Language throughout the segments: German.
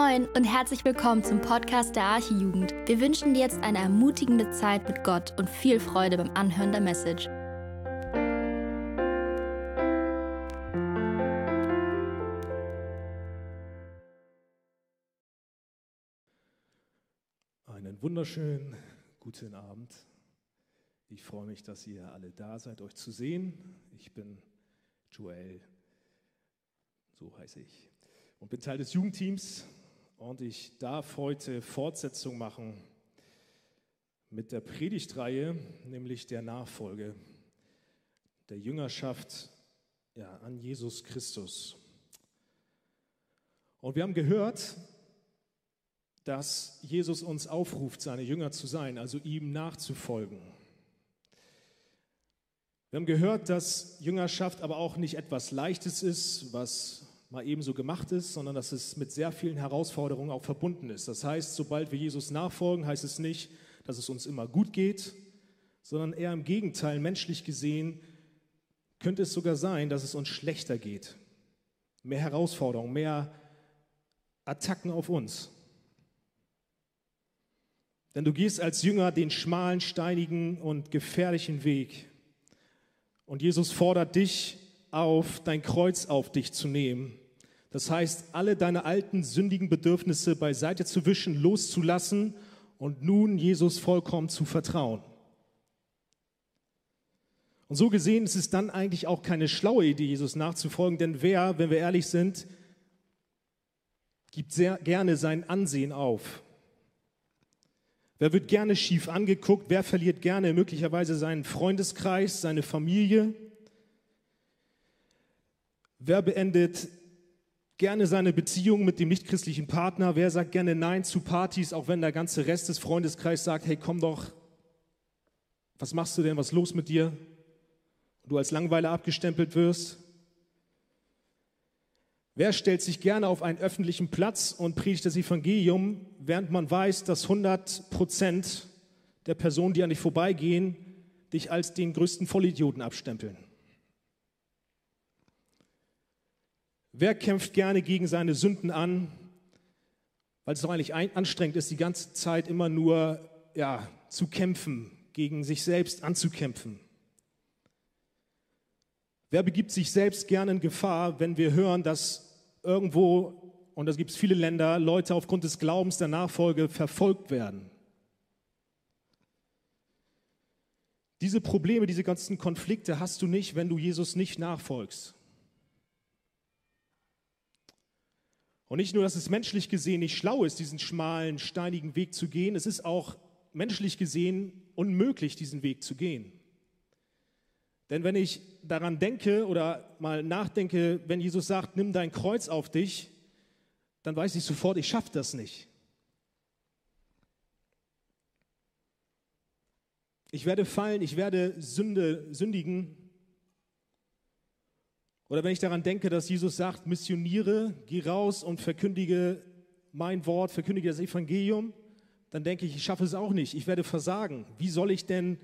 Moin und herzlich willkommen zum Podcast der Archijugend. Wir wünschen dir jetzt eine ermutigende Zeit mit Gott und viel Freude beim Anhören der Message. Einen wunderschönen guten Abend. Ich freue mich, dass ihr alle da seid, euch zu sehen. Ich bin Joel, so heiße ich und bin Teil des Jugendteams und ich darf heute Fortsetzung machen mit der Predigtreihe, nämlich der Nachfolge der Jüngerschaft ja, an Jesus Christus. Und wir haben gehört, dass Jesus uns aufruft, seine Jünger zu sein, also ihm nachzufolgen. Wir haben gehört, dass Jüngerschaft aber auch nicht etwas Leichtes ist, was mal ebenso gemacht ist, sondern dass es mit sehr vielen Herausforderungen auch verbunden ist. Das heißt, sobald wir Jesus nachfolgen, heißt es nicht, dass es uns immer gut geht, sondern eher im Gegenteil, menschlich gesehen, könnte es sogar sein, dass es uns schlechter geht. Mehr Herausforderungen, mehr Attacken auf uns. Denn du gehst als Jünger den schmalen, steinigen und gefährlichen Weg. Und Jesus fordert dich auf, dein Kreuz auf dich zu nehmen das heißt, alle deine alten sündigen Bedürfnisse beiseite zu wischen, loszulassen und nun Jesus vollkommen zu vertrauen. Und so gesehen ist es dann eigentlich auch keine schlaue Idee, Jesus nachzufolgen, denn wer, wenn wir ehrlich sind, gibt sehr gerne sein Ansehen auf. Wer wird gerne schief angeguckt? Wer verliert gerne möglicherweise seinen Freundeskreis, seine Familie? Wer beendet gerne seine Beziehung mit dem nichtchristlichen Partner? Wer sagt gerne Nein zu Partys, auch wenn der ganze Rest des Freundeskreises sagt, hey, komm doch, was machst du denn, was ist los mit dir? Du als Langweiler abgestempelt wirst? Wer stellt sich gerne auf einen öffentlichen Platz und predigt das Evangelium, während man weiß, dass 100 Prozent der Personen, die an dich vorbeigehen, dich als den größten Vollidioten abstempeln? Wer kämpft gerne gegen seine Sünden an, weil es doch eigentlich anstrengend ist, die ganze Zeit immer nur ja, zu kämpfen, gegen sich selbst anzukämpfen? Wer begibt sich selbst gerne in Gefahr, wenn wir hören, dass irgendwo, und da gibt es viele Länder, Leute aufgrund des Glaubens der Nachfolge verfolgt werden? Diese Probleme, diese ganzen Konflikte hast du nicht, wenn du Jesus nicht nachfolgst. Und nicht nur, dass es menschlich gesehen nicht schlau ist, diesen schmalen, steinigen Weg zu gehen, es ist auch menschlich gesehen unmöglich, diesen Weg zu gehen. Denn wenn ich daran denke oder mal nachdenke, wenn Jesus sagt, nimm dein Kreuz auf dich, dann weiß ich sofort, ich schaffe das nicht. Ich werde fallen, ich werde Sünde, sündigen, oder wenn ich daran denke, dass Jesus sagt, missioniere, geh raus und verkündige mein Wort, verkündige das Evangelium, dann denke ich, ich schaffe es auch nicht. Ich werde versagen. Wie soll ich denn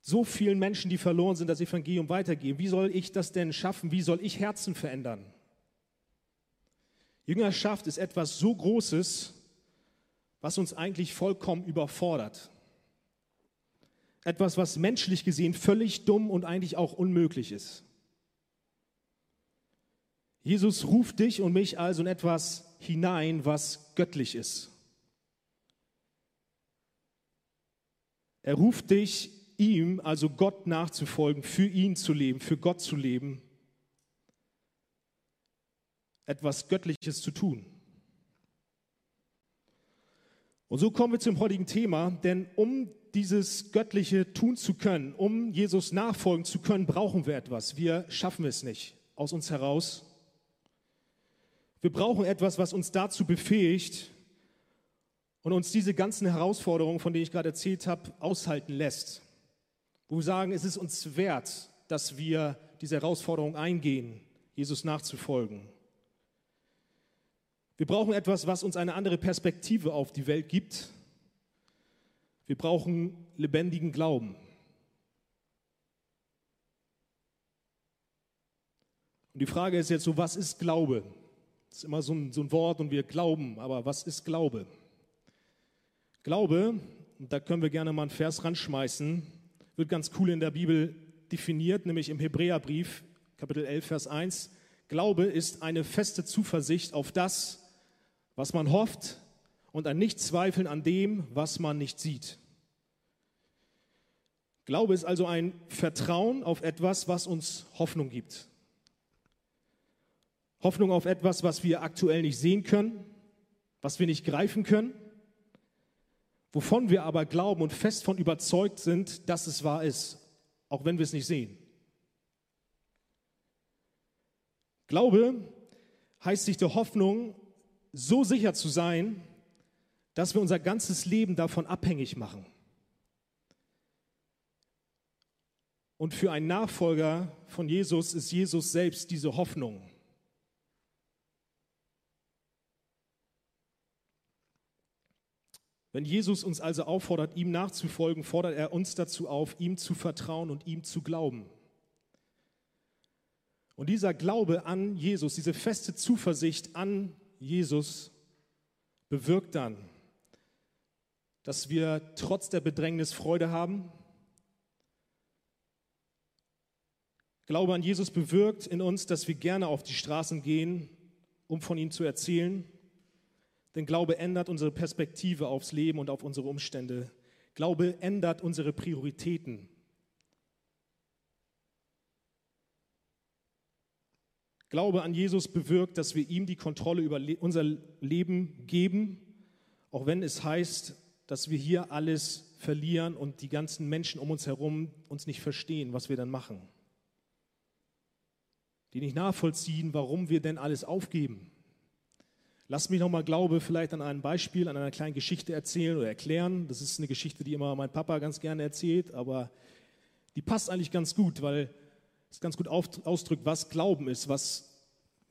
so vielen Menschen, die verloren sind, das Evangelium weitergeben? Wie soll ich das denn schaffen? Wie soll ich Herzen verändern? Jüngerschaft ist etwas so Großes, was uns eigentlich vollkommen überfordert. Etwas, was menschlich gesehen völlig dumm und eigentlich auch unmöglich ist. Jesus ruft dich und mich also in etwas hinein, was göttlich ist. Er ruft dich, ihm, also Gott nachzufolgen, für ihn zu leben, für Gott zu leben, etwas Göttliches zu tun. Und so kommen wir zum heutigen Thema, denn um dieses Göttliche tun zu können, um Jesus nachfolgen zu können, brauchen wir etwas. Wir schaffen es nicht aus uns heraus. Wir brauchen etwas, was uns dazu befähigt und uns diese ganzen Herausforderungen, von denen ich gerade erzählt habe, aushalten lässt. Wo wir sagen, es ist uns wert, dass wir diese Herausforderung eingehen, Jesus nachzufolgen. Wir brauchen etwas, was uns eine andere Perspektive auf die Welt gibt. Wir brauchen lebendigen Glauben. Und die Frage ist jetzt so, was ist Glaube? Das ist immer so ein, so ein Wort und wir glauben, aber was ist Glaube? Glaube, und da können wir gerne mal einen Vers ranschmeißen, wird ganz cool in der Bibel definiert, nämlich im Hebräerbrief, Kapitel 11, Vers 1. Glaube ist eine feste Zuversicht auf das, was man hofft und ein Nichtzweifeln an dem, was man nicht sieht. Glaube ist also ein Vertrauen auf etwas, was uns Hoffnung gibt. Hoffnung auf etwas, was wir aktuell nicht sehen können, was wir nicht greifen können, wovon wir aber glauben und fest von überzeugt sind, dass es wahr ist, auch wenn wir es nicht sehen. Glaube heißt sich der Hoffnung so sicher zu sein, dass wir unser ganzes Leben davon abhängig machen. Und für einen Nachfolger von Jesus ist Jesus selbst diese Hoffnung. Wenn Jesus uns also auffordert, ihm nachzufolgen, fordert er uns dazu auf, ihm zu vertrauen und ihm zu glauben. Und dieser Glaube an Jesus, diese feste Zuversicht an Jesus bewirkt dann, dass wir trotz der Bedrängnis Freude haben. Glaube an Jesus bewirkt in uns, dass wir gerne auf die Straßen gehen, um von ihm zu erzählen denn Glaube ändert unsere Perspektive aufs Leben und auf unsere Umstände. Glaube ändert unsere Prioritäten. Glaube an Jesus bewirkt, dass wir ihm die Kontrolle über unser Leben geben, auch wenn es heißt, dass wir hier alles verlieren und die ganzen Menschen um uns herum uns nicht verstehen, was wir dann machen. Die nicht nachvollziehen, warum wir denn alles aufgeben. Lass mich nochmal Glaube vielleicht an einem Beispiel, an einer kleinen Geschichte erzählen oder erklären. Das ist eine Geschichte, die immer mein Papa ganz gerne erzählt, aber die passt eigentlich ganz gut, weil es ganz gut ausdrückt, was Glauben ist, was,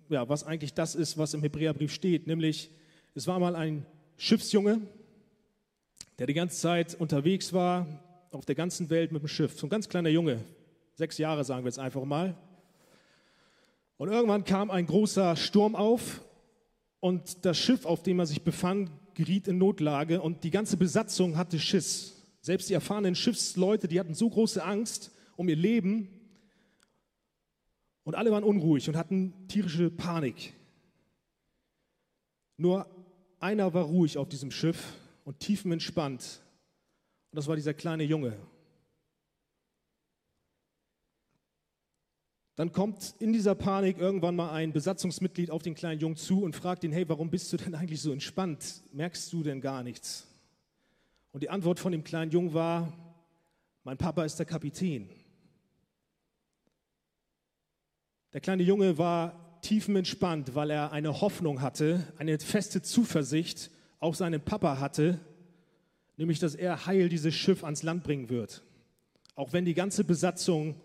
ja, was eigentlich das ist, was im Hebräerbrief steht. Nämlich, es war mal ein Schiffsjunge, der die ganze Zeit unterwegs war auf der ganzen Welt mit dem Schiff. So ein ganz kleiner Junge, sechs Jahre sagen wir jetzt einfach mal. Und irgendwann kam ein großer Sturm auf und das Schiff, auf dem er sich befand, geriet in Notlage und die ganze Besatzung hatte Schiss. Selbst die erfahrenen Schiffsleute, die hatten so große Angst um ihr Leben und alle waren unruhig und hatten tierische Panik. Nur einer war ruhig auf diesem Schiff und tiefenentspannt und das war dieser kleine Junge. Dann kommt in dieser Panik irgendwann mal ein Besatzungsmitglied auf den kleinen Jungen zu und fragt ihn, hey, warum bist du denn eigentlich so entspannt? Merkst du denn gar nichts? Und die Antwort von dem kleinen Jungen war, mein Papa ist der Kapitän. Der kleine Junge war tiefenentspannt, weil er eine Hoffnung hatte, eine feste Zuversicht auf seinen Papa hatte, nämlich dass er heil dieses Schiff ans Land bringen wird. Auch wenn die ganze Besatzung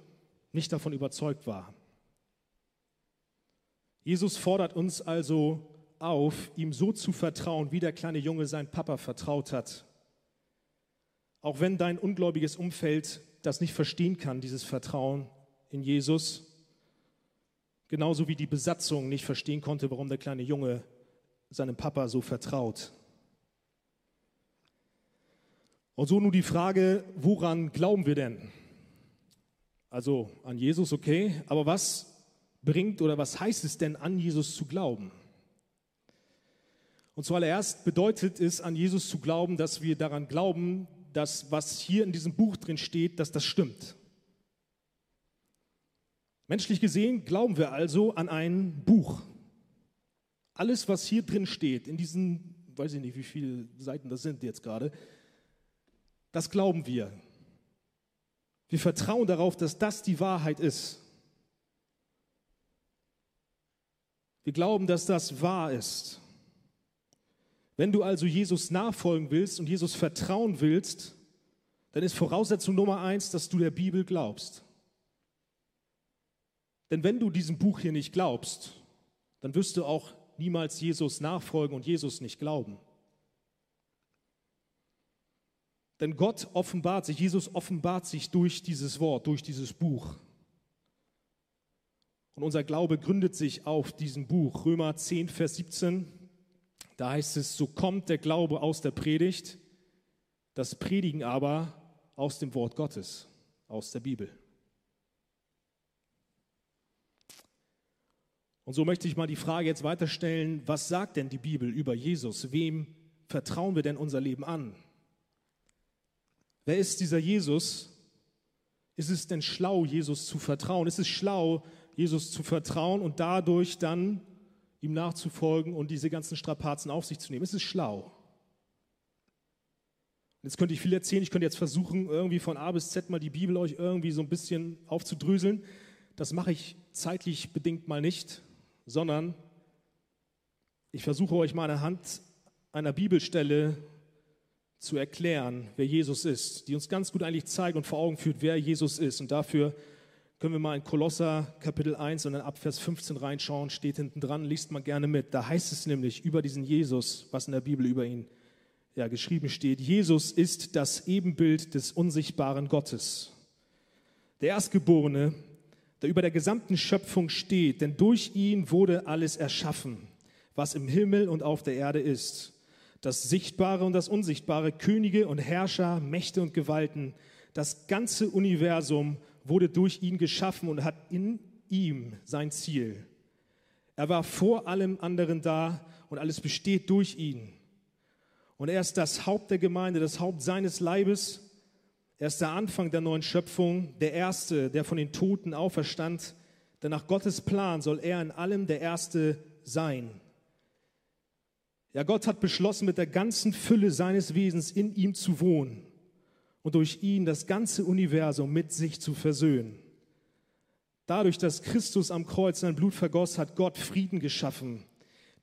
nicht davon überzeugt war. Jesus fordert uns also auf, ihm so zu vertrauen, wie der kleine Junge sein Papa vertraut hat. Auch wenn dein ungläubiges Umfeld das nicht verstehen kann, dieses Vertrauen in Jesus, genauso wie die Besatzung nicht verstehen konnte, warum der kleine Junge seinem Papa so vertraut. Und so nun die Frage, woran glauben wir denn? Also an Jesus, okay, aber was bringt oder was heißt es denn, an Jesus zu glauben? Und zuallererst bedeutet es, an Jesus zu glauben, dass wir daran glauben, dass was hier in diesem Buch drin steht, dass das stimmt. Menschlich gesehen glauben wir also an ein Buch. Alles, was hier drin steht, in diesen, weiß ich nicht, wie viele Seiten das sind jetzt gerade, das glauben wir. Wir vertrauen darauf, dass das die Wahrheit ist. Wir glauben, dass das wahr ist. Wenn du also Jesus nachfolgen willst und Jesus vertrauen willst, dann ist Voraussetzung Nummer eins, dass du der Bibel glaubst. Denn wenn du diesem Buch hier nicht glaubst, dann wirst du auch niemals Jesus nachfolgen und Jesus nicht glauben. Denn Gott offenbart sich, Jesus offenbart sich durch dieses Wort, durch dieses Buch. Und unser Glaube gründet sich auf diesem Buch, Römer 10, Vers 17. Da heißt es, so kommt der Glaube aus der Predigt, das Predigen aber aus dem Wort Gottes, aus der Bibel. Und so möchte ich mal die Frage jetzt weiterstellen, was sagt denn die Bibel über Jesus? Wem vertrauen wir denn unser Leben an? Wer ist dieser Jesus? Ist es denn schlau, Jesus zu vertrauen? Ist es schlau, Jesus zu vertrauen und dadurch dann ihm nachzufolgen und diese ganzen Strapazen auf sich zu nehmen? Ist es schlau? Jetzt könnte ich viel erzählen, ich könnte jetzt versuchen, irgendwie von A bis Z mal die Bibel euch irgendwie so ein bisschen aufzudröseln. Das mache ich zeitlich bedingt mal nicht, sondern ich versuche euch mal anhand einer Bibelstelle zu erklären, wer Jesus ist, die uns ganz gut eigentlich zeigt und vor Augen führt, wer Jesus ist. Und dafür können wir mal in Kolosser Kapitel 1 und dann ab Vers 15 reinschauen, steht hinten dran, liest man gerne mit. Da heißt es nämlich über diesen Jesus, was in der Bibel über ihn ja, geschrieben steht, Jesus ist das Ebenbild des unsichtbaren Gottes. Der Erstgeborene, der über der gesamten Schöpfung steht, denn durch ihn wurde alles erschaffen, was im Himmel und auf der Erde ist das Sichtbare und das Unsichtbare, Könige und Herrscher, Mächte und Gewalten. Das ganze Universum wurde durch ihn geschaffen und hat in ihm sein Ziel. Er war vor allem anderen da und alles besteht durch ihn. Und er ist das Haupt der Gemeinde, das Haupt seines Leibes. Er ist der Anfang der neuen Schöpfung, der Erste, der von den Toten auferstand. Denn nach Gottes Plan soll er in allem der Erste sein. Ja, Gott hat beschlossen, mit der ganzen Fülle seines Wesens in ihm zu wohnen und durch ihn das ganze Universum mit sich zu versöhnen. Dadurch, dass Christus am Kreuz sein Blut vergoss, hat Gott Frieden geschaffen.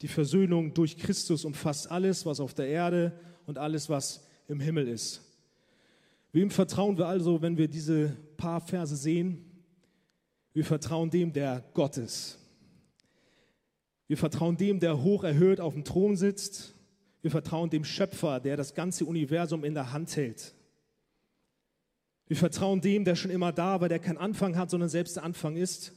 Die Versöhnung durch Christus umfasst alles, was auf der Erde und alles, was im Himmel ist. Wem vertrauen wir also, wenn wir diese paar Verse sehen? Wir vertrauen dem, der Gott ist. Wir vertrauen dem, der hoch erhöht auf dem Thron sitzt. Wir vertrauen dem Schöpfer, der das ganze Universum in der Hand hält. Wir vertrauen dem, der schon immer da war, der keinen Anfang hat, sondern selbst der Anfang ist.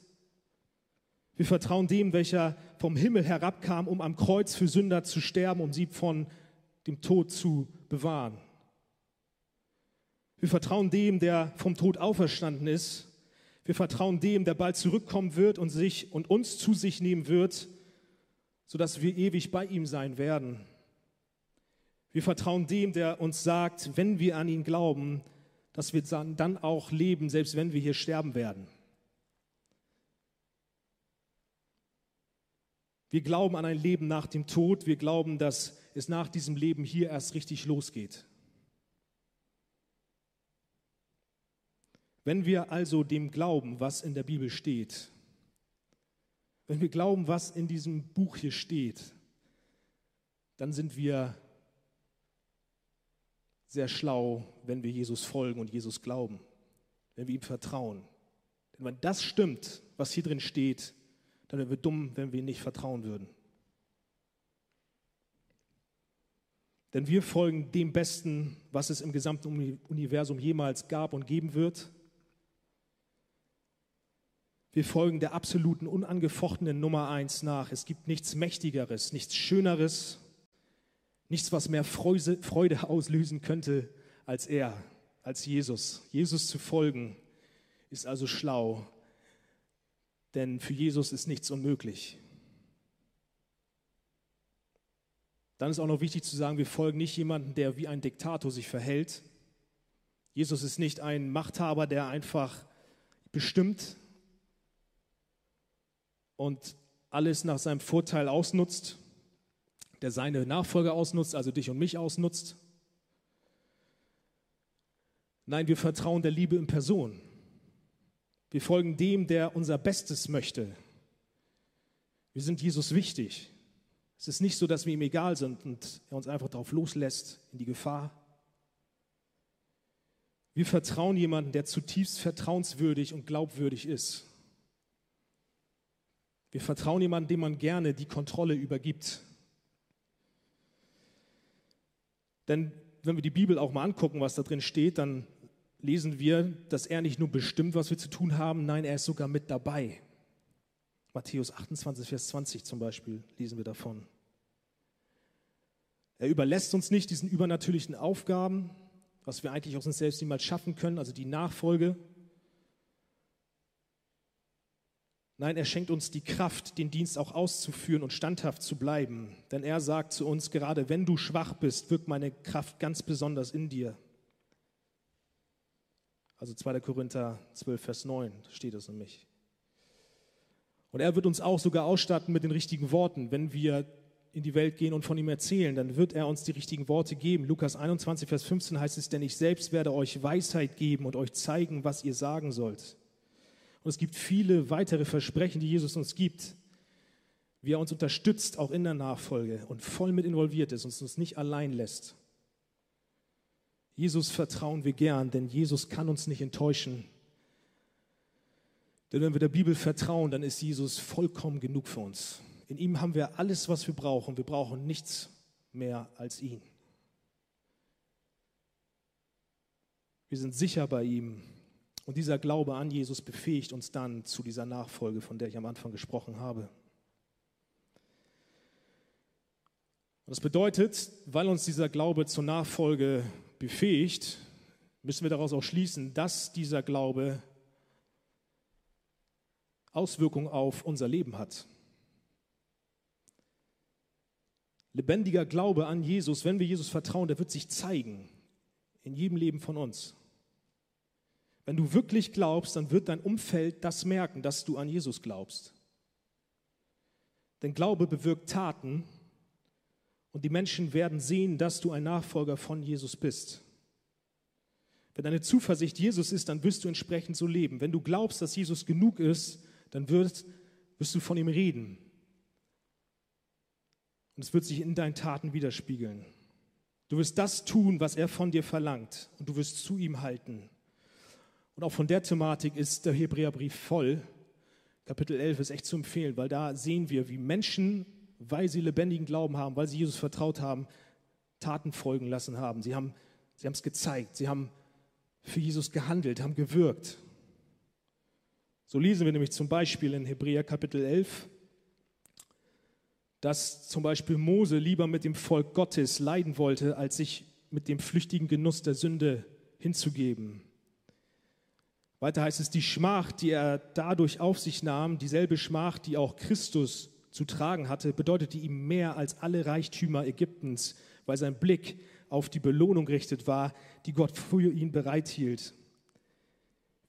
Wir vertrauen dem, welcher vom Himmel herabkam, um am Kreuz für Sünder zu sterben, um sie von dem Tod zu bewahren. Wir vertrauen dem, der vom Tod auferstanden ist. Wir vertrauen dem, der bald zurückkommen wird und sich und uns zu sich nehmen wird sodass wir ewig bei ihm sein werden. Wir vertrauen dem, der uns sagt, wenn wir an ihn glauben, dass wir dann auch leben, selbst wenn wir hier sterben werden. Wir glauben an ein Leben nach dem Tod. Wir glauben, dass es nach diesem Leben hier erst richtig losgeht. Wenn wir also dem glauben, was in der Bibel steht, wenn wir glauben, was in diesem Buch hier steht, dann sind wir sehr schlau, wenn wir Jesus folgen und Jesus glauben, wenn wir ihm vertrauen. Denn wenn das stimmt, was hier drin steht, dann wären wir dumm, wenn wir ihm nicht vertrauen würden. Denn wir folgen dem Besten, was es im gesamten Universum jemals gab und geben wird. Wir folgen der absoluten, unangefochtenen Nummer eins nach. Es gibt nichts Mächtigeres, nichts Schöneres, nichts, was mehr Freude auslösen könnte als er, als Jesus. Jesus zu folgen ist also schlau, denn für Jesus ist nichts unmöglich. Dann ist auch noch wichtig zu sagen, wir folgen nicht jemandem, der wie ein Diktator sich verhält. Jesus ist nicht ein Machthaber, der einfach bestimmt, und alles nach seinem Vorteil ausnutzt, der seine Nachfolger ausnutzt, also dich und mich ausnutzt. Nein, wir vertrauen der Liebe in Person. Wir folgen dem, der unser Bestes möchte. Wir sind Jesus wichtig. Es ist nicht so, dass wir ihm egal sind und er uns einfach darauf loslässt in die Gefahr. Wir vertrauen jemanden, der zutiefst vertrauenswürdig und glaubwürdig ist. Wir vertrauen jemandem, dem man gerne die Kontrolle übergibt. Denn wenn wir die Bibel auch mal angucken, was da drin steht, dann lesen wir, dass er nicht nur bestimmt, was wir zu tun haben, nein, er ist sogar mit dabei. Matthäus 28, Vers 20 zum Beispiel lesen wir davon. Er überlässt uns nicht diesen übernatürlichen Aufgaben, was wir eigentlich aus uns selbst niemals schaffen können, also die Nachfolge. Nein, er schenkt uns die Kraft, den Dienst auch auszuführen und standhaft zu bleiben. Denn er sagt zu uns, gerade wenn du schwach bist, wirkt meine Kraft ganz besonders in dir. Also 2. Korinther 12, Vers 9 steht es nämlich. Und er wird uns auch sogar ausstatten mit den richtigen Worten. Wenn wir in die Welt gehen und von ihm erzählen, dann wird er uns die richtigen Worte geben. Lukas 21, Vers 15 heißt es, denn ich selbst werde euch Weisheit geben und euch zeigen, was ihr sagen sollt. Und es gibt viele weitere Versprechen, die Jesus uns gibt, wie er uns unterstützt, auch in der Nachfolge und voll mit involviert ist und uns nicht allein lässt. Jesus vertrauen wir gern, denn Jesus kann uns nicht enttäuschen. Denn wenn wir der Bibel vertrauen, dann ist Jesus vollkommen genug für uns. In ihm haben wir alles, was wir brauchen. Wir brauchen nichts mehr als ihn. Wir sind sicher bei ihm. Und dieser Glaube an Jesus befähigt uns dann zu dieser Nachfolge, von der ich am Anfang gesprochen habe. Und das bedeutet, weil uns dieser Glaube zur Nachfolge befähigt, müssen wir daraus auch schließen, dass dieser Glaube Auswirkungen auf unser Leben hat. Lebendiger Glaube an Jesus, wenn wir Jesus vertrauen, der wird sich zeigen in jedem Leben von uns. Wenn du wirklich glaubst, dann wird dein Umfeld das merken, dass du an Jesus glaubst. Denn Glaube bewirkt Taten und die Menschen werden sehen, dass du ein Nachfolger von Jesus bist. Wenn deine Zuversicht Jesus ist, dann wirst du entsprechend so leben. Wenn du glaubst, dass Jesus genug ist, dann wirst, wirst du von ihm reden. Und es wird sich in deinen Taten widerspiegeln. Du wirst das tun, was er von dir verlangt. Und du wirst zu ihm halten. Und auch von der Thematik ist der Hebräerbrief voll. Kapitel 11 ist echt zu empfehlen, weil da sehen wir, wie Menschen, weil sie lebendigen Glauben haben, weil sie Jesus vertraut haben, Taten folgen lassen haben. Sie haben sie es gezeigt, sie haben für Jesus gehandelt, haben gewirkt. So lesen wir nämlich zum Beispiel in Hebräer Kapitel 11, dass zum Beispiel Mose lieber mit dem Volk Gottes leiden wollte, als sich mit dem flüchtigen Genuss der Sünde hinzugeben. Weiter heißt es, die Schmach, die er dadurch auf sich nahm, dieselbe Schmach, die auch Christus zu tragen hatte, bedeutete ihm mehr als alle Reichtümer Ägyptens, weil sein Blick auf die Belohnung gerichtet war, die Gott für ihn bereithielt.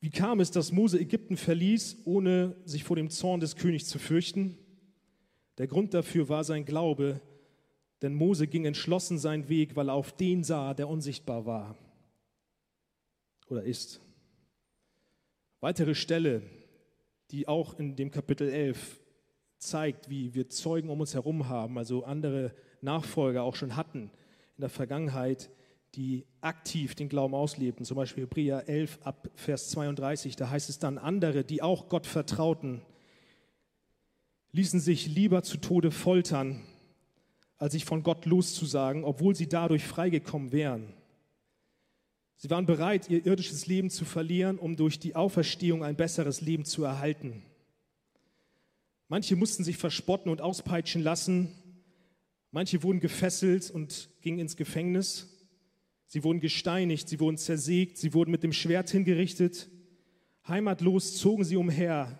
Wie kam es, dass Mose Ägypten verließ, ohne sich vor dem Zorn des Königs zu fürchten? Der Grund dafür war sein Glaube, denn Mose ging entschlossen seinen Weg, weil er auf den sah, der unsichtbar war oder ist. Weitere Stelle, die auch in dem Kapitel 11 zeigt, wie wir Zeugen um uns herum haben, also andere Nachfolger auch schon hatten in der Vergangenheit, die aktiv den Glauben auslebten. Zum Beispiel Hebräer 11 ab Vers 32, da heißt es dann, andere, die auch Gott vertrauten, ließen sich lieber zu Tode foltern, als sich von Gott loszusagen, obwohl sie dadurch freigekommen wären. Sie waren bereit, ihr irdisches Leben zu verlieren, um durch die Auferstehung ein besseres Leben zu erhalten. Manche mussten sich verspotten und auspeitschen lassen. Manche wurden gefesselt und gingen ins Gefängnis. Sie wurden gesteinigt, sie wurden zersägt, sie wurden mit dem Schwert hingerichtet. Heimatlos zogen sie umher,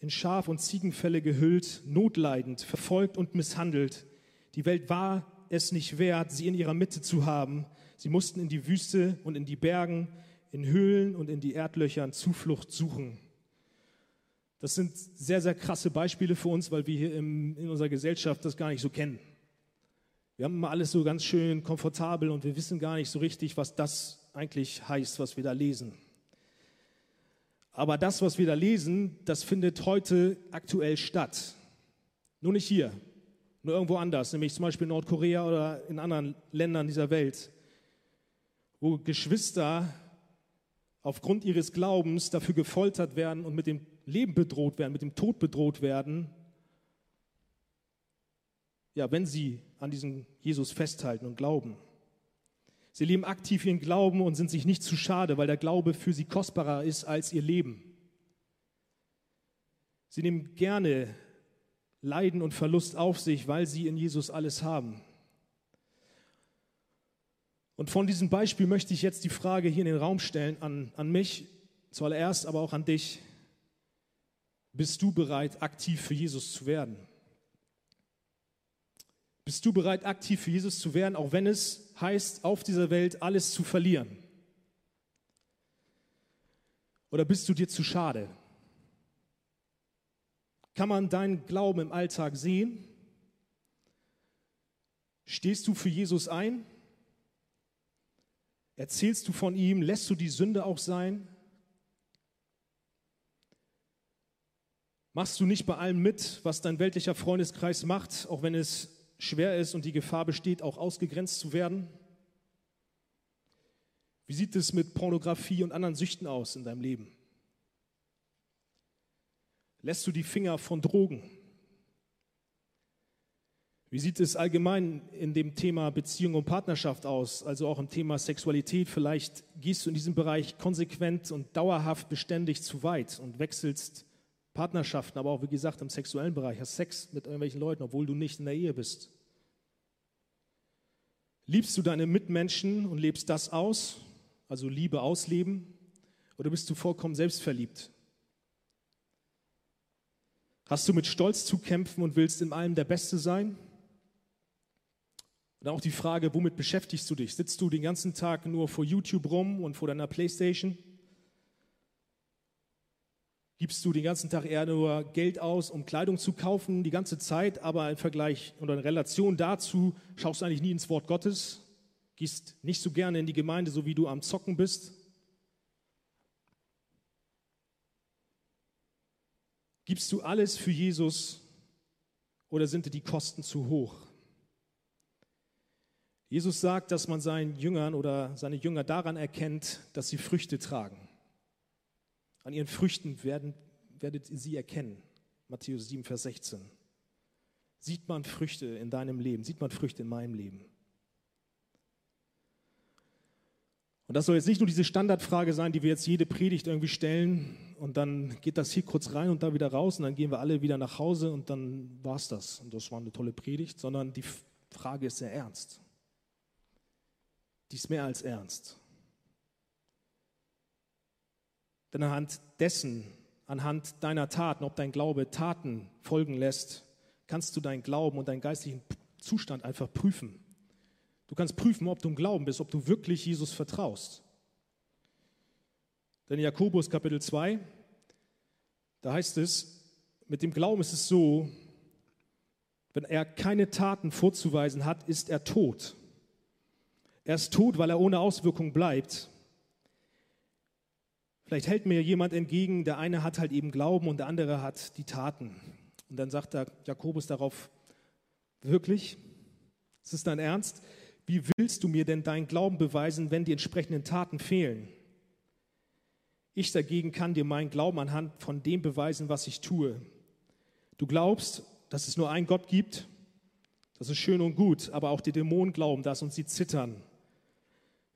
in Schaf- und Ziegenfälle gehüllt, notleidend, verfolgt und misshandelt. Die Welt war es nicht wert, sie in ihrer Mitte zu haben. Sie mussten in die Wüste und in die Bergen, in Höhlen und in die Erdlöchern Zuflucht suchen. Das sind sehr, sehr krasse Beispiele für uns, weil wir hier im, in unserer Gesellschaft das gar nicht so kennen. Wir haben immer alles so ganz schön komfortabel und wir wissen gar nicht so richtig, was das eigentlich heißt, was wir da lesen. Aber das, was wir da lesen, das findet heute aktuell statt. Nur nicht hier, nur irgendwo anders, nämlich zum Beispiel in Nordkorea oder in anderen Ländern dieser Welt, wo Geschwister aufgrund ihres Glaubens dafür gefoltert werden und mit dem Leben bedroht werden, mit dem Tod bedroht werden, ja, wenn sie an diesen Jesus festhalten und glauben. Sie leben aktiv ihren Glauben und sind sich nicht zu schade, weil der Glaube für sie kostbarer ist als ihr Leben. Sie nehmen gerne Leiden und Verlust auf sich, weil sie in Jesus alles haben. Und von diesem Beispiel möchte ich jetzt die Frage hier in den Raum stellen an, an mich, zuallererst aber auch an dich. Bist du bereit, aktiv für Jesus zu werden? Bist du bereit, aktiv für Jesus zu werden, auch wenn es heißt, auf dieser Welt alles zu verlieren? Oder bist du dir zu schade? Kann man deinen Glauben im Alltag sehen? Stehst du für Jesus ein? Erzählst du von ihm? Lässt du die Sünde auch sein? Machst du nicht bei allem mit, was dein weltlicher Freundeskreis macht, auch wenn es schwer ist und die Gefahr besteht, auch ausgegrenzt zu werden? Wie sieht es mit Pornografie und anderen Süchten aus in deinem Leben? Lässt du die Finger von Drogen? Wie sieht es allgemein in dem Thema Beziehung und Partnerschaft aus, also auch im Thema Sexualität? Vielleicht gehst du in diesem Bereich konsequent und dauerhaft beständig zu weit und wechselst Partnerschaften, aber auch wie gesagt im sexuellen Bereich, hast Sex mit irgendwelchen Leuten, obwohl du nicht in der Ehe bist. Liebst du deine Mitmenschen und lebst das aus, also Liebe ausleben, oder bist du vollkommen selbstverliebt? Hast du mit Stolz zu kämpfen und willst in allem der Beste sein? Und auch die Frage, womit beschäftigst du dich? Sitzt du den ganzen Tag nur vor YouTube rum und vor deiner Playstation? Gibst du den ganzen Tag eher nur Geld aus, um Kleidung zu kaufen, die ganze Zeit, aber im Vergleich oder in Relation dazu schaust du eigentlich nie ins Wort Gottes, gehst nicht so gerne in die Gemeinde, so wie du am Zocken bist? Gibst du alles für Jesus oder sind dir die Kosten zu hoch? Jesus sagt, dass man seinen Jüngern oder seine Jünger daran erkennt, dass sie Früchte tragen. An ihren Früchten werden, werdet ihr sie erkennen. Matthäus 7, Vers 16. Sieht man Früchte in deinem Leben? Sieht man Früchte in meinem Leben? Und das soll jetzt nicht nur diese Standardfrage sein, die wir jetzt jede Predigt irgendwie stellen und dann geht das hier kurz rein und da wieder raus und dann gehen wir alle wieder nach Hause und dann war es das. Und das war eine tolle Predigt, sondern die Frage ist sehr ernst die ist mehr als ernst. Denn anhand dessen, anhand deiner Taten, ob dein Glaube Taten folgen lässt, kannst du deinen Glauben und deinen geistlichen Zustand einfach prüfen. Du kannst prüfen, ob du im Glauben bist, ob du wirklich Jesus vertraust. Denn in Jakobus Kapitel 2, da heißt es, mit dem Glauben ist es so, wenn er keine Taten vorzuweisen hat, ist er tot. Er ist tot, weil er ohne Auswirkung bleibt. Vielleicht hält mir jemand entgegen, der eine hat halt eben Glauben und der andere hat die Taten. Und dann sagt der Jakobus darauf, wirklich? Ist es dein Ernst? Wie willst du mir denn deinen Glauben beweisen, wenn die entsprechenden Taten fehlen? Ich dagegen kann dir meinen Glauben anhand von dem beweisen, was ich tue. Du glaubst, dass es nur einen Gott gibt? Das ist schön und gut, aber auch die Dämonen glauben das und sie zittern.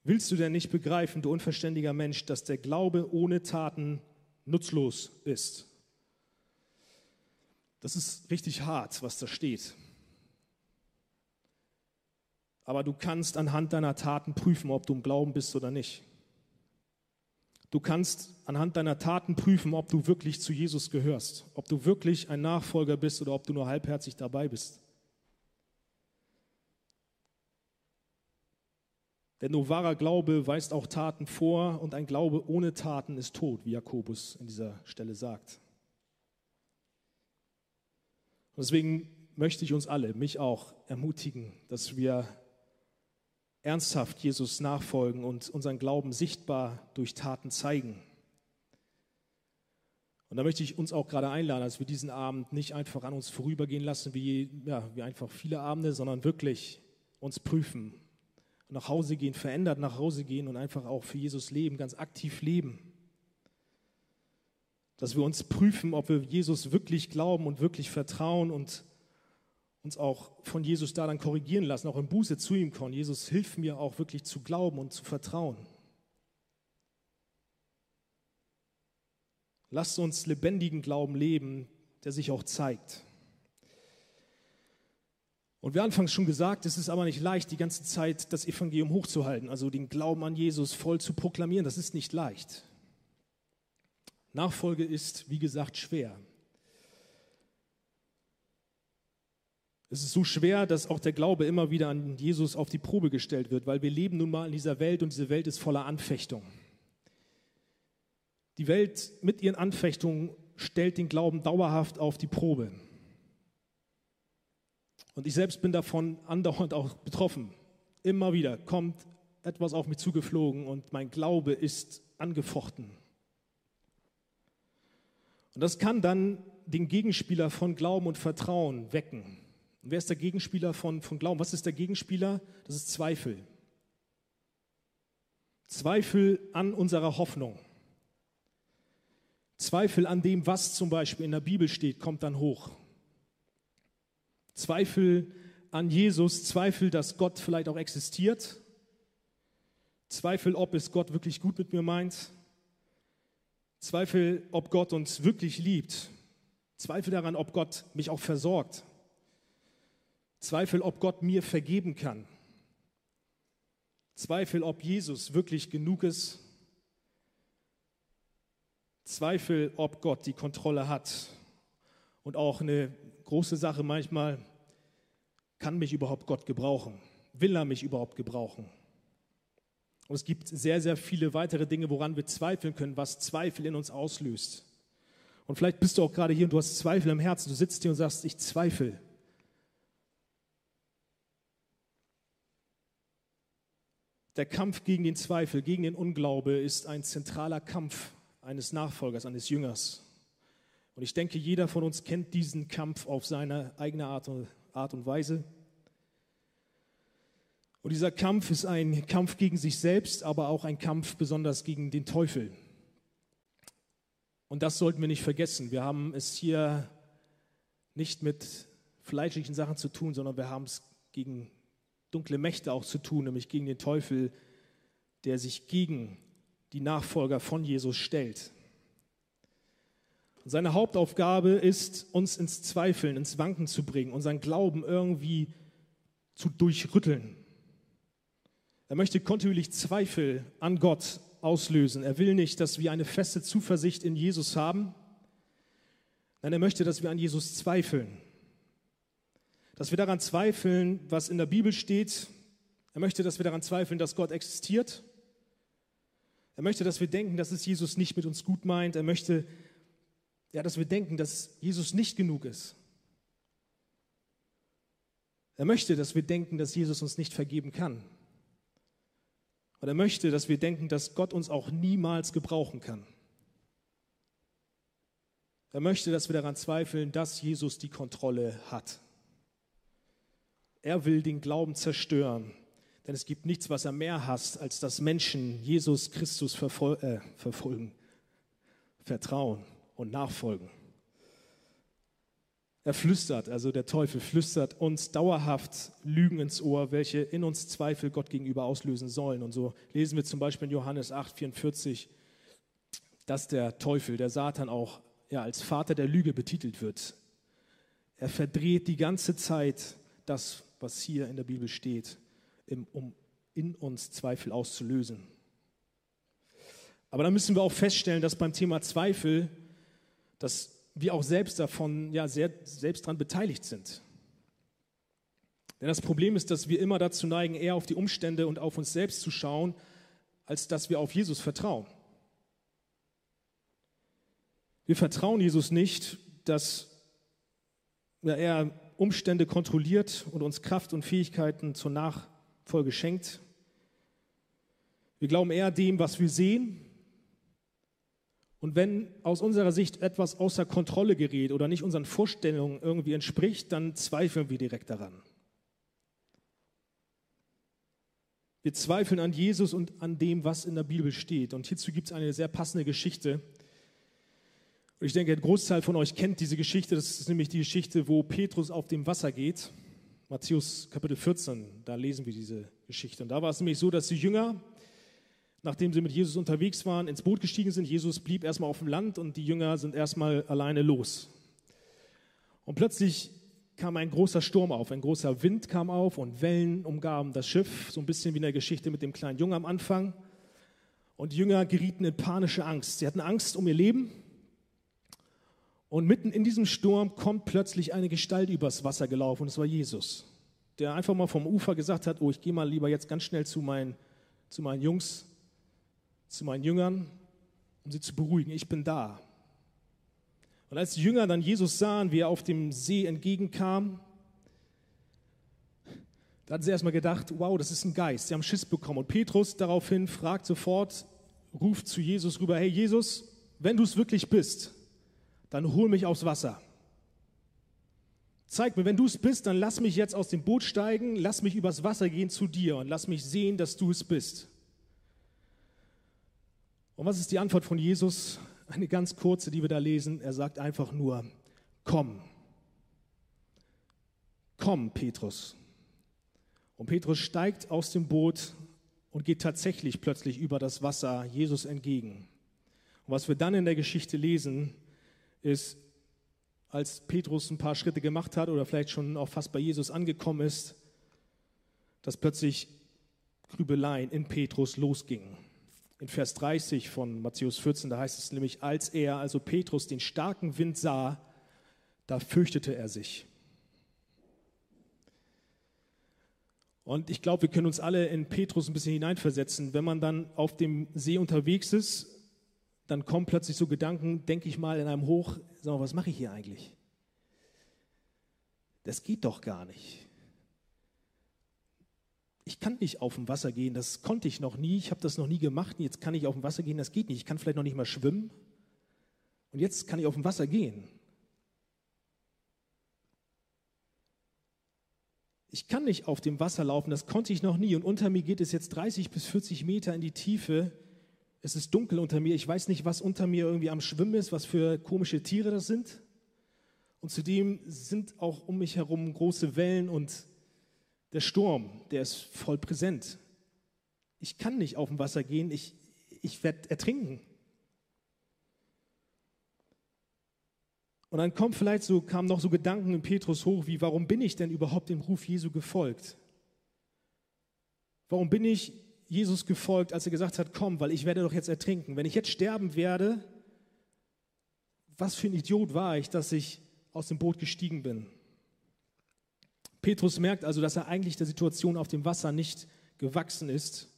Willst du denn nicht begreifen, du unverständiger Mensch, dass der Glaube ohne Taten nutzlos ist? Das ist richtig hart, was da steht. Aber du kannst anhand deiner Taten prüfen, ob du im Glauben bist oder nicht. Du kannst anhand deiner Taten prüfen, ob du wirklich zu Jesus gehörst, ob du wirklich ein Nachfolger bist oder ob du nur halbherzig dabei bist. Denn nur wahrer Glaube weist auch Taten vor und ein Glaube ohne Taten ist tot, wie Jakobus in dieser Stelle sagt. Und deswegen möchte ich uns alle, mich auch, ermutigen, dass wir ernsthaft Jesus nachfolgen und unseren Glauben sichtbar durch Taten zeigen. Und da möchte ich uns auch gerade einladen, dass wir diesen Abend nicht einfach an uns vorübergehen lassen, wie, ja, wie einfach viele Abende, sondern wirklich uns prüfen nach Hause gehen, verändert nach Hause gehen und einfach auch für Jesus leben, ganz aktiv leben. Dass wir uns prüfen, ob wir Jesus wirklich glauben und wirklich vertrauen und uns auch von Jesus da dann korrigieren lassen, auch im Buße zu ihm kommen. Jesus, hilf mir auch wirklich zu glauben und zu vertrauen. Lasst uns lebendigen Glauben leben, der sich auch zeigt. Und wir anfangs schon gesagt, es ist aber nicht leicht, die ganze Zeit das Evangelium hochzuhalten, also den Glauben an Jesus voll zu proklamieren. Das ist nicht leicht. Nachfolge ist, wie gesagt, schwer. Es ist so schwer, dass auch der Glaube immer wieder an Jesus auf die Probe gestellt wird, weil wir leben nun mal in dieser Welt und diese Welt ist voller Anfechtung. Die Welt mit ihren Anfechtungen stellt den Glauben dauerhaft auf die Probe. Und ich selbst bin davon andauernd auch betroffen. Immer wieder kommt etwas auf mich zugeflogen und mein Glaube ist angefochten. Und das kann dann den Gegenspieler von Glauben und Vertrauen wecken. Und wer ist der Gegenspieler von, von Glauben? Was ist der Gegenspieler? Das ist Zweifel. Zweifel an unserer Hoffnung. Zweifel an dem, was zum Beispiel in der Bibel steht, kommt dann hoch. Zweifel an Jesus, Zweifel, dass Gott vielleicht auch existiert. Zweifel, ob es Gott wirklich gut mit mir meint. Zweifel, ob Gott uns wirklich liebt. Zweifel daran, ob Gott mich auch versorgt. Zweifel, ob Gott mir vergeben kann. Zweifel, ob Jesus wirklich genug ist. Zweifel, ob Gott die Kontrolle hat. Und auch eine große Sache manchmal, kann mich überhaupt Gott gebrauchen? Will er mich überhaupt gebrauchen? Und es gibt sehr, sehr viele weitere Dinge, woran wir zweifeln können, was Zweifel in uns auslöst. Und vielleicht bist du auch gerade hier und du hast Zweifel im Herzen. Du sitzt hier und sagst, ich zweifle. Der Kampf gegen den Zweifel, gegen den Unglaube ist ein zentraler Kampf eines Nachfolgers, eines Jüngers. Und ich denke, jeder von uns kennt diesen Kampf auf seine eigene Art und, Weise. Und dieser Kampf ist ein Kampf gegen sich selbst, aber auch ein Kampf besonders gegen den Teufel. Und das sollten wir nicht vergessen. Wir haben es hier nicht mit fleischlichen Sachen zu tun, sondern wir haben es gegen dunkle Mächte auch zu tun, nämlich gegen den Teufel, der sich gegen die Nachfolger von Jesus stellt. Seine Hauptaufgabe ist, uns ins Zweifeln, ins Wanken zu bringen, unseren Glauben irgendwie zu durchrütteln. Er möchte kontinuierlich Zweifel an Gott auslösen. Er will nicht, dass wir eine feste Zuversicht in Jesus haben. Nein, er möchte, dass wir an Jesus zweifeln dass wir daran zweifeln, was in der Bibel steht. Er möchte, dass wir daran zweifeln, dass Gott existiert. Er möchte, dass wir denken, dass es Jesus nicht mit uns gut meint. Er möchte, ja, dass wir denken, dass Jesus nicht genug ist. Er möchte, dass wir denken, dass Jesus uns nicht vergeben kann. Und er möchte, dass wir denken, dass Gott uns auch niemals gebrauchen kann. Er möchte, dass wir daran zweifeln, dass Jesus die Kontrolle hat. Er will den Glauben zerstören. Denn es gibt nichts, was er mehr hasst, als dass Menschen Jesus Christus verfol äh, verfolgen, vertrauen und nachfolgen. Er flüstert, also der Teufel flüstert uns dauerhaft Lügen ins Ohr, welche in uns Zweifel Gott gegenüber auslösen sollen. Und so lesen wir zum Beispiel in Johannes 8, 44, dass der Teufel, der Satan auch ja, als Vater der Lüge betitelt wird. Er verdreht die ganze Zeit das, was hier in der Bibel steht, um in uns Zweifel auszulösen. Aber dann müssen wir auch feststellen, dass beim Thema Zweifel, dass wir auch selbst davon, ja, sehr, selbst daran beteiligt sind. Denn das Problem ist, dass wir immer dazu neigen, eher auf die Umstände und auf uns selbst zu schauen, als dass wir auf Jesus vertrauen. Wir vertrauen Jesus nicht, dass er Umstände kontrolliert und uns Kraft und Fähigkeiten zur Nachfolge schenkt. Wir glauben eher dem, was wir sehen. Und wenn aus unserer Sicht etwas außer Kontrolle gerät oder nicht unseren Vorstellungen irgendwie entspricht, dann zweifeln wir direkt daran. Wir zweifeln an Jesus und an dem, was in der Bibel steht. Und hierzu gibt es eine sehr passende Geschichte, und ich denke, ein Großteil von euch kennt diese Geschichte. Das ist nämlich die Geschichte, wo Petrus auf dem Wasser geht. Matthäus Kapitel 14, da lesen wir diese Geschichte. Und da war es nämlich so, dass die Jünger, nachdem sie mit Jesus unterwegs waren, ins Boot gestiegen sind. Jesus blieb erstmal auf dem Land und die Jünger sind erstmal alleine los. Und plötzlich kam ein großer Sturm auf, ein großer Wind kam auf und Wellen umgaben das Schiff, so ein bisschen wie in der Geschichte mit dem kleinen Jungen am Anfang. Und die Jünger gerieten in panische Angst. Sie hatten Angst um ihr Leben. Und mitten in diesem Sturm kommt plötzlich eine Gestalt übers Wasser gelaufen und es war Jesus, der einfach mal vom Ufer gesagt hat, oh, ich gehe mal lieber jetzt ganz schnell zu meinen, zu meinen Jungs, zu meinen Jüngern, um sie zu beruhigen. Ich bin da. Und als die Jünger dann Jesus sahen, wie er auf dem See entgegenkam, da hatten sie erstmal gedacht, wow, das ist ein Geist. Sie haben Schiss bekommen. Und Petrus daraufhin fragt sofort, ruft zu Jesus rüber, hey Jesus, wenn du es wirklich bist, dann hol mich aufs Wasser. Zeig mir, wenn du es bist, dann lass mich jetzt aus dem Boot steigen, lass mich übers Wasser gehen zu dir und lass mich sehen, dass du es bist. Und was ist die Antwort von Jesus? Eine ganz kurze, die wir da lesen. Er sagt einfach nur, komm. Komm, Petrus. Und Petrus steigt aus dem Boot und geht tatsächlich plötzlich über das Wasser Jesus entgegen. Und was wir dann in der Geschichte lesen, ist, als Petrus ein paar Schritte gemacht hat oder vielleicht schon auch fast bei Jesus angekommen ist, dass plötzlich Grübeleien in Petrus losgingen. In Vers 30 von Matthäus 14, da heißt es nämlich, als er, also Petrus, den starken Wind sah, da fürchtete er sich. Und ich glaube, wir können uns alle in Petrus ein bisschen hineinversetzen. Wenn man dann auf dem See unterwegs ist, dann kommen plötzlich so Gedanken, denke ich mal, in einem Hoch, sag mal, was mache ich hier eigentlich? Das geht doch gar nicht. Ich kann nicht auf dem Wasser gehen, das konnte ich noch nie, ich habe das noch nie gemacht, jetzt kann ich auf dem Wasser gehen, das geht nicht. Ich kann vielleicht noch nicht mal schwimmen und jetzt kann ich auf dem Wasser gehen. Ich kann nicht auf dem Wasser laufen, das konnte ich noch nie und unter mir geht es jetzt 30 bis 40 Meter in die Tiefe es ist dunkel unter mir, ich weiß nicht, was unter mir irgendwie am Schwimmen ist, was für komische Tiere das sind. Und zudem sind auch um mich herum große Wellen und der Sturm, der ist voll präsent. Ich kann nicht auf dem Wasser gehen, ich, ich werde ertrinken. Und dann kommt vielleicht so, kamen noch so Gedanken in Petrus hoch, wie, warum bin ich denn überhaupt dem Ruf Jesu gefolgt? Warum bin ich Jesus gefolgt, als er gesagt hat, komm, weil ich werde doch jetzt ertrinken. Wenn ich jetzt sterben werde, was für ein Idiot war ich, dass ich aus dem Boot gestiegen bin. Petrus merkt also, dass er eigentlich der Situation auf dem Wasser nicht gewachsen ist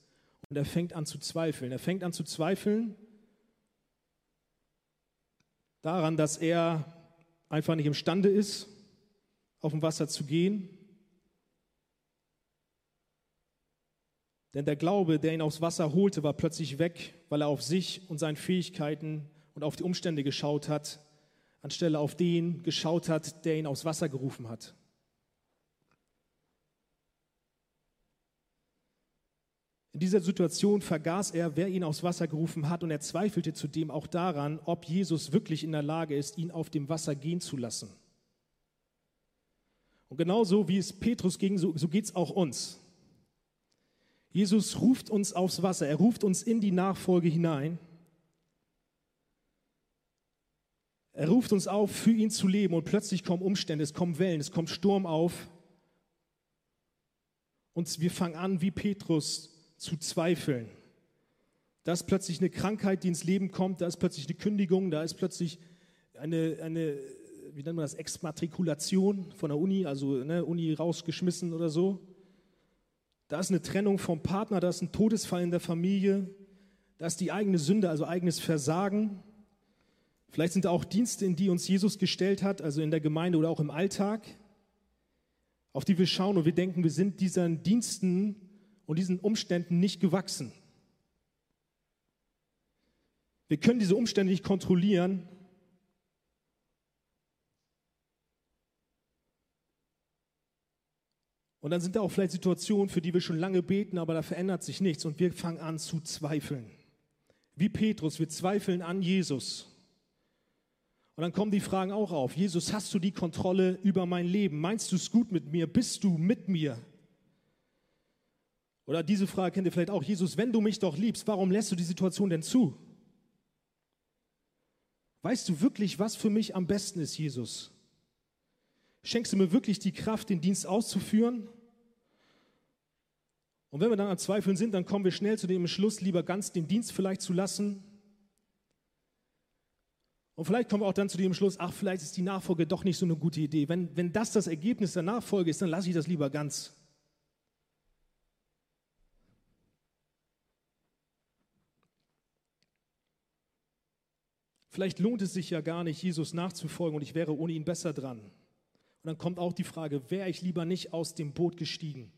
und er fängt an zu zweifeln. Er fängt an zu zweifeln daran, dass er einfach nicht imstande ist, auf dem Wasser zu gehen Denn der Glaube, der ihn aufs Wasser holte, war plötzlich weg, weil er auf sich und seine Fähigkeiten und auf die Umstände geschaut hat, anstelle auf den geschaut hat, der ihn aufs Wasser gerufen hat. In dieser Situation vergaß er, wer ihn aufs Wasser gerufen hat, und er zweifelte zudem auch daran, ob Jesus wirklich in der Lage ist, ihn auf dem Wasser gehen zu lassen. Und genauso wie es Petrus ging, so, so geht es auch uns. Jesus ruft uns aufs Wasser, er ruft uns in die Nachfolge hinein. Er ruft uns auf, für ihn zu leben und plötzlich kommen Umstände, es kommen Wellen, es kommt Sturm auf. Und wir fangen an, wie Petrus, zu zweifeln. Da ist plötzlich eine Krankheit, die ins Leben kommt, da ist plötzlich eine Kündigung, da ist plötzlich eine, eine wie nennt man das, Exmatrikulation von der Uni, also ne, Uni rausgeschmissen oder so. Da ist eine Trennung vom Partner, da ist ein Todesfall in der Familie, da ist die eigene Sünde, also eigenes Versagen. Vielleicht sind da auch Dienste, in die uns Jesus gestellt hat, also in der Gemeinde oder auch im Alltag, auf die wir schauen und wir denken, wir sind diesen Diensten und diesen Umständen nicht gewachsen. Wir können diese Umstände nicht kontrollieren, Und dann sind da auch vielleicht Situationen, für die wir schon lange beten, aber da verändert sich nichts und wir fangen an zu zweifeln. Wie Petrus, wir zweifeln an Jesus. Und dann kommen die Fragen auch auf. Jesus, hast du die Kontrolle über mein Leben? Meinst du es gut mit mir? Bist du mit mir? Oder diese Frage kennt ihr vielleicht auch. Jesus, wenn du mich doch liebst, warum lässt du die Situation denn zu? Weißt du wirklich, was für mich am besten ist, Jesus? Schenkst du mir wirklich die Kraft, den Dienst auszuführen? Und wenn wir dann an Zweifeln sind, dann kommen wir schnell zu dem Entschluss, lieber ganz den Dienst vielleicht zu lassen. Und vielleicht kommen wir auch dann zu dem Schluss, ach, vielleicht ist die Nachfolge doch nicht so eine gute Idee. Wenn, wenn das das Ergebnis der Nachfolge ist, dann lasse ich das lieber ganz. Vielleicht lohnt es sich ja gar nicht, Jesus nachzufolgen und ich wäre ohne ihn besser dran. Und dann kommt auch die Frage, wäre ich lieber nicht aus dem Boot gestiegen?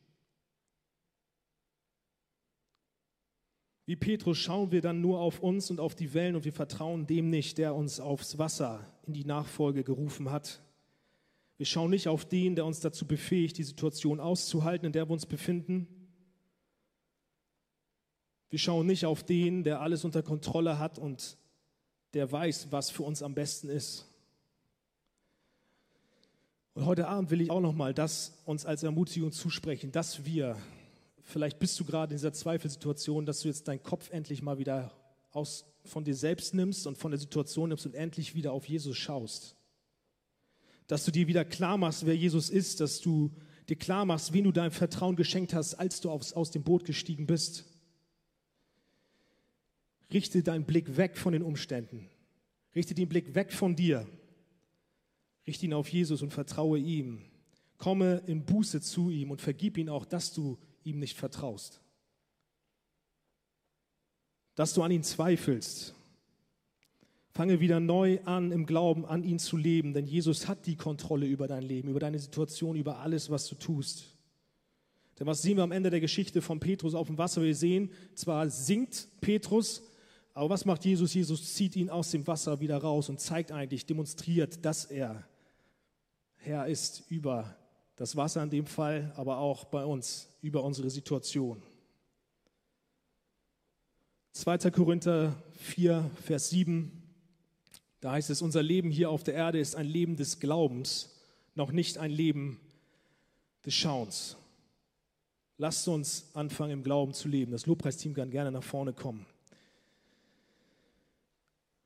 Wie Petrus schauen wir dann nur auf uns und auf die Wellen und wir vertrauen dem nicht, der uns aufs Wasser in die Nachfolge gerufen hat. Wir schauen nicht auf den, der uns dazu befähigt, die Situation auszuhalten, in der wir uns befinden. Wir schauen nicht auf den, der alles unter Kontrolle hat und der weiß, was für uns am besten ist. Und heute Abend will ich auch noch mal das uns als Ermutigung zusprechen, dass wir vielleicht bist du gerade in dieser Zweifelsituation, dass du jetzt deinen Kopf endlich mal wieder aus, von dir selbst nimmst und von der Situation nimmst und endlich wieder auf Jesus schaust. Dass du dir wieder klar machst, wer Jesus ist, dass du dir klar machst, wen du dein Vertrauen geschenkt hast, als du aufs, aus dem Boot gestiegen bist. Richte deinen Blick weg von den Umständen. Richte den Blick weg von dir. Richte ihn auf Jesus und vertraue ihm. Komme in Buße zu ihm und vergib ihn auch, dass du ihm nicht vertraust. Dass du an ihn zweifelst. Fange wieder neu an, im Glauben an ihn zu leben, denn Jesus hat die Kontrolle über dein Leben, über deine Situation, über alles, was du tust. Denn was sehen wir am Ende der Geschichte von Petrus auf dem Wasser? Wir sehen, zwar sinkt Petrus, aber was macht Jesus? Jesus zieht ihn aus dem Wasser wieder raus und zeigt eigentlich, demonstriert, dass er Herr ist über das Wasser in dem Fall, aber auch bei uns, über unsere Situation. 2. Korinther 4, Vers 7, da heißt es, unser Leben hier auf der Erde ist ein Leben des Glaubens, noch nicht ein Leben des Schauens. Lasst uns anfangen, im Glauben zu leben. Das Lobpreisteam kann gerne nach vorne kommen.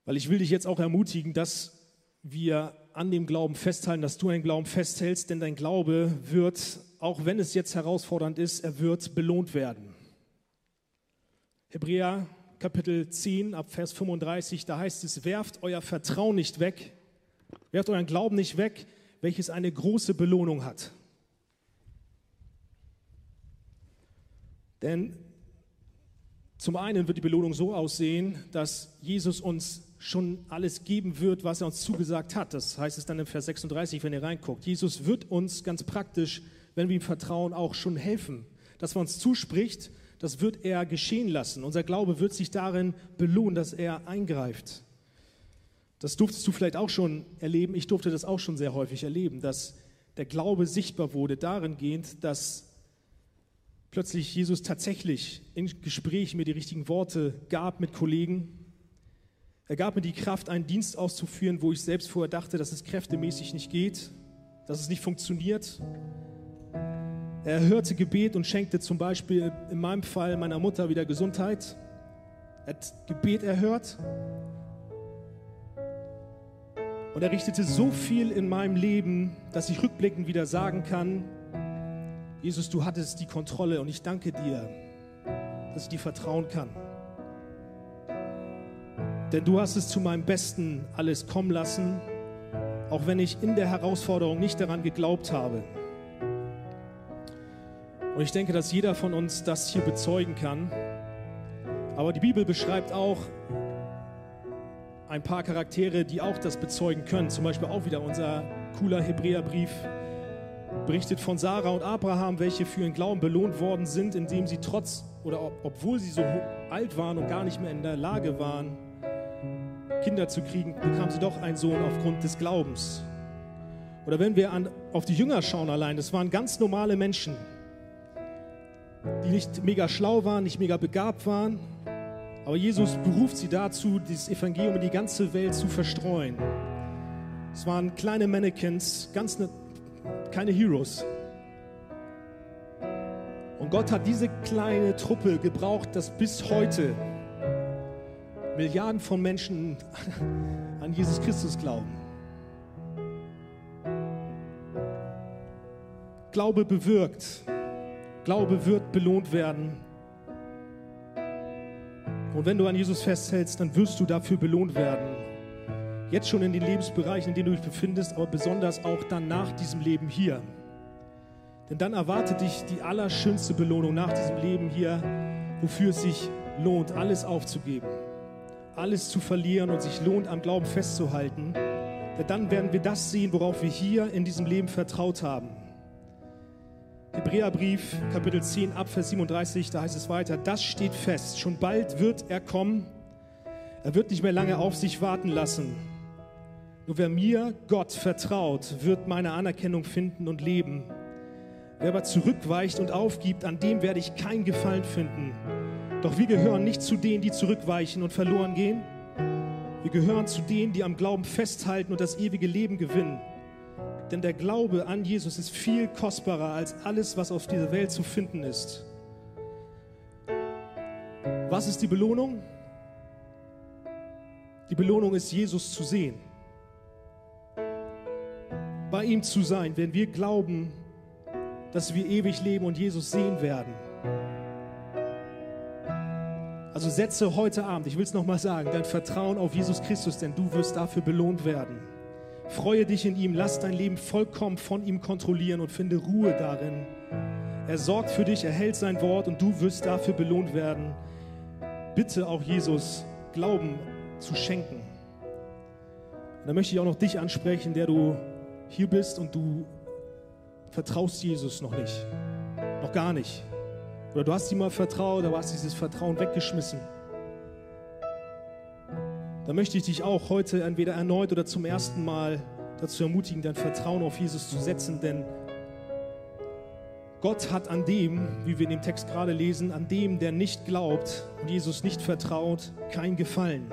Weil ich will dich jetzt auch ermutigen, dass wir an dem Glauben festhalten, dass du dem Glauben festhältst, denn dein Glaube wird, auch wenn es jetzt herausfordernd ist, er wird belohnt werden. Hebräer Kapitel 10 ab Vers 35, da heißt es, werft euer Vertrauen nicht weg, werft euren Glauben nicht weg, welches eine große Belohnung hat. Denn zum einen wird die Belohnung so aussehen, dass Jesus uns schon alles geben wird, was er uns zugesagt hat. Das heißt es dann im Vers 36, wenn ihr reinguckt. Jesus wird uns ganz praktisch, wenn wir ihm vertrauen, auch schon helfen. Das, was uns zuspricht, das wird er geschehen lassen. Unser Glaube wird sich darin belohnen, dass er eingreift. Das durftest du vielleicht auch schon erleben. Ich durfte das auch schon sehr häufig erleben, dass der Glaube sichtbar wurde darin gehend, dass plötzlich Jesus tatsächlich in Gespräch mir die richtigen Worte gab mit Kollegen, er gab mir die Kraft, einen Dienst auszuführen, wo ich selbst vorher dachte, dass es kräftemäßig nicht geht, dass es nicht funktioniert. Er hörte Gebet und schenkte zum Beispiel in meinem Fall meiner Mutter wieder Gesundheit. Er hat Gebet erhört. Und er richtete so viel in meinem Leben, dass ich rückblickend wieder sagen kann, Jesus, du hattest die Kontrolle und ich danke dir, dass ich dir vertrauen kann. Denn du hast es zu meinem Besten alles kommen lassen, auch wenn ich in der Herausforderung nicht daran geglaubt habe. Und ich denke, dass jeder von uns das hier bezeugen kann. Aber die Bibel beschreibt auch ein paar Charaktere, die auch das bezeugen können. Zum Beispiel auch wieder unser cooler Hebräerbrief berichtet von Sarah und Abraham, welche für ihren Glauben belohnt worden sind, indem sie trotz oder obwohl sie so alt waren und gar nicht mehr in der Lage waren, Kinder zu kriegen, bekam sie doch einen Sohn aufgrund des Glaubens. Oder wenn wir an, auf die Jünger schauen allein, das waren ganz normale Menschen, die nicht mega schlau waren, nicht mega begabt waren, aber Jesus beruft sie dazu, dieses Evangelium in die ganze Welt zu verstreuen. Es waren kleine Mannequins, ganz ne, keine Heroes. Und Gott hat diese kleine Truppe gebraucht, das bis heute Milliarden von Menschen an Jesus Christus glauben. Glaube bewirkt. Glaube wird belohnt werden. Und wenn du an Jesus festhältst, dann wirst du dafür belohnt werden. Jetzt schon in den Lebensbereichen, in denen du dich befindest, aber besonders auch dann nach diesem Leben hier. Denn dann erwartet dich die allerschönste Belohnung nach diesem Leben hier, wofür es sich lohnt, alles aufzugeben, alles zu verlieren und sich lohnt, am Glauben festzuhalten. Denn dann werden wir das sehen, worauf wir hier in diesem Leben vertraut haben. Hebräerbrief, Kapitel 10, Abvers 37, da heißt es weiter, das steht fest, schon bald wird er kommen, er wird nicht mehr lange auf sich warten lassen. Nur wer mir, Gott, vertraut, wird meine Anerkennung finden und leben. Wer aber zurückweicht und aufgibt, an dem werde ich keinen Gefallen finden. Doch wir gehören nicht zu denen, die zurückweichen und verloren gehen. Wir gehören zu denen, die am Glauben festhalten und das ewige Leben gewinnen. Denn der Glaube an Jesus ist viel kostbarer als alles, was auf dieser Welt zu finden ist. Was ist die Belohnung? Die Belohnung ist, Jesus zu sehen. Bei ihm zu sein, wenn wir glauben, dass wir ewig leben und Jesus sehen werden. Also setze heute Abend, ich will es nochmal sagen, dein Vertrauen auf Jesus Christus, denn du wirst dafür belohnt werden. Freue dich in ihm, lass dein Leben vollkommen von ihm kontrollieren und finde Ruhe darin. Er sorgt für dich, er hält sein Wort und du wirst dafür belohnt werden. Bitte auch Jesus Glauben zu schenken. Und da möchte ich auch noch dich ansprechen, der du hier bist und du vertraust Jesus noch nicht. Noch gar nicht. Oder du hast ihm mal vertraut, aber hast dieses Vertrauen weggeschmissen da möchte ich dich auch heute entweder erneut oder zum ersten Mal dazu ermutigen, dein Vertrauen auf Jesus zu setzen, denn Gott hat an dem, wie wir in dem Text gerade lesen, an dem, der nicht glaubt und Jesus nicht vertraut, kein Gefallen.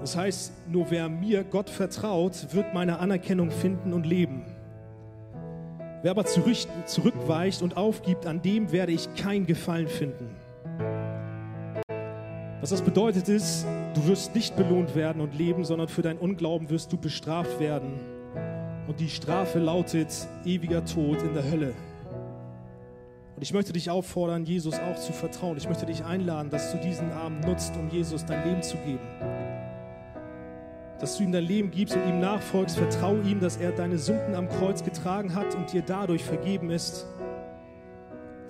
Das heißt, nur wer mir Gott vertraut, wird meine Anerkennung finden und leben. Wer aber zurückweicht und aufgibt, an dem werde ich kein Gefallen finden. Was das bedeutet ist, du wirst nicht belohnt werden und leben, sondern für dein Unglauben wirst du bestraft werden. Und die Strafe lautet ewiger Tod in der Hölle. Und ich möchte dich auffordern, Jesus auch zu vertrauen. Ich möchte dich einladen, dass du diesen Abend nutzt, um Jesus dein Leben zu geben. Dass du ihm dein Leben gibst und ihm nachfolgst. Vertraue ihm, dass er deine Sünden am Kreuz getragen hat und dir dadurch vergeben ist.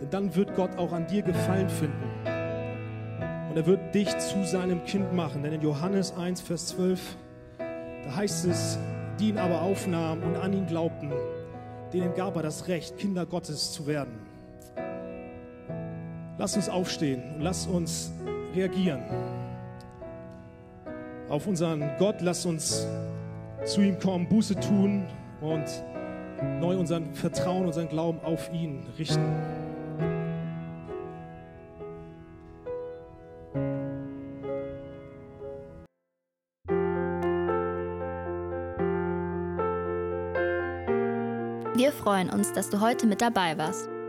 Denn dann wird Gott auch an dir Gefallen finden. Und er wird dich zu seinem Kind machen. Denn in Johannes 1, Vers 12, da heißt es, die ihn aber aufnahmen und an ihn glaubten, denen gab er das Recht, Kinder Gottes zu werden. Lass uns aufstehen und lass uns reagieren auf unseren Gott. Lass uns zu ihm kommen, Buße tun und neu unseren Vertrauen, unseren Glauben auf ihn richten. Wir freuen uns, dass du heute mit dabei warst.